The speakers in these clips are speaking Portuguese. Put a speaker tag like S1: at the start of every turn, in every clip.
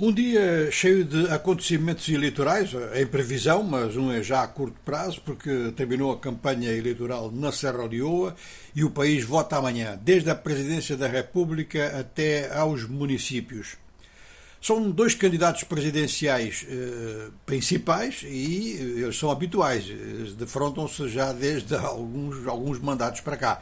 S1: Um dia cheio de acontecimentos eleitorais, em previsão, mas um é já a curto prazo, porque terminou a campanha eleitoral na Serra Leoa e o país vota amanhã, desde a Presidência da República até aos municípios. São dois candidatos presidenciais eh, principais e eh, eles são habituais, defrontam-se já desde alguns, alguns mandatos para cá.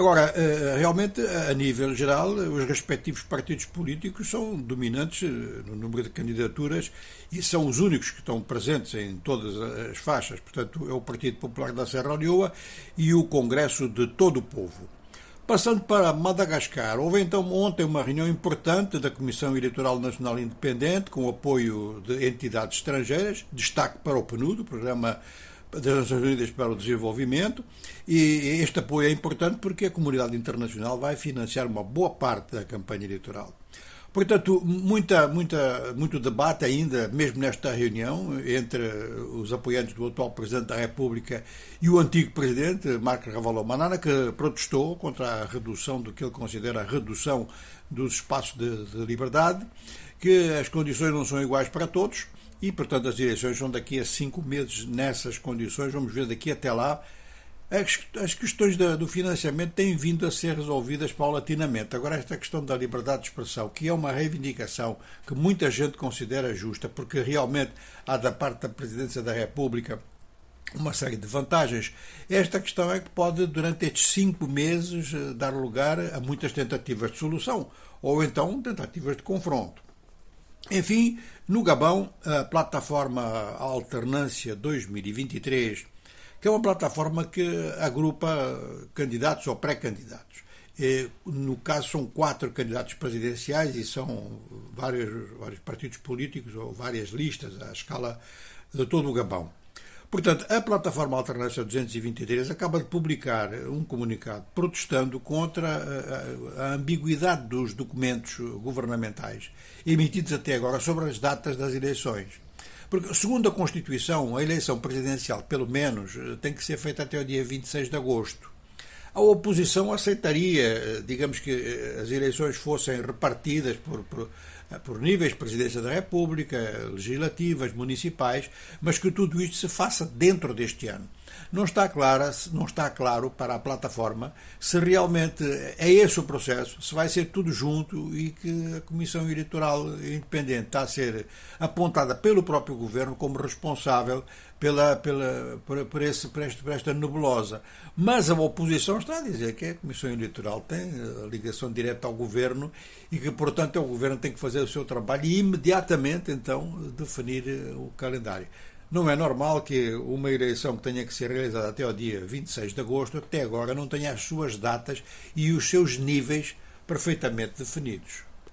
S1: Agora, eh, realmente, a nível geral, os respectivos partidos políticos são dominantes eh, no número de candidaturas e são os únicos que estão presentes em todas as faixas. Portanto, é o Partido Popular da Serra Leoa e o Congresso de todo o Povo. Passando para Madagascar, houve então ontem uma reunião importante da Comissão Eleitoral Nacional Independente, com apoio de entidades estrangeiras, destaque para o PNUD, o Programa das Nações Unidas para o Desenvolvimento, e este apoio é importante porque a comunidade internacional vai financiar uma boa parte da campanha eleitoral. Portanto, muita, muita, muito debate ainda, mesmo nesta reunião, entre os apoiantes do atual Presidente da República e o antigo Presidente, Marcos Ravalomanana, que protestou contra a redução do que ele considera a redução dos espaços de, de liberdade, que as condições não são iguais para todos e, portanto, as eleições são daqui a cinco meses nessas condições. Vamos ver daqui até lá. As, as questões da, do financiamento têm vindo a ser resolvidas paulatinamente. Agora, esta questão da liberdade de expressão, que é uma reivindicação que muita gente considera justa, porque realmente há da parte da Presidência da República uma série de vantagens. Esta questão é que pode, durante estes cinco meses, eh, dar lugar a muitas tentativas de solução, ou então tentativas de confronto. Enfim, no Gabão, a plataforma Alternância 2023, que é uma plataforma que agrupa candidatos ou pré-candidatos. No caso, são quatro candidatos presidenciais e são vários, vários partidos políticos ou várias listas à escala de todo o Gabão. Portanto, a plataforma Alternância 223 acaba de publicar um comunicado protestando contra a, a, ambiguidade dos documentos governamentais emitidos até agora sobre as datas das eleições. Porque, segundo a Constituição, a eleição presidencial, pelo menos, tem que ser feita até o dia 26 de agosto. A oposição aceitaria, digamos que as eleições fossem repartidas por, por por níveis Presidência da República, legislativas, municipais, mas que tudo isto se faça dentro deste ano. Não está, clara, não está claro para a plataforma se realmente é esse o processo, se vai ser tudo junto e que a Comissão Eleitoral Independente está a ser apontada pelo próprio Governo como responsável pela, pela, por, por, esse, por, este, por esta nebulosa. Mas a oposição está a dizer que a Comissão Eleitoral tem ligação direta ao Governo e que, portanto, o Governo tem que fazer o seu trabalho e imediatamente, então, definir o calendário. Não é normal que uma eleição que tenha que ser realizada até ao dia 26 de agosto, até agora, não tenha as suas datas e os seus níveis perfeitamente definidos.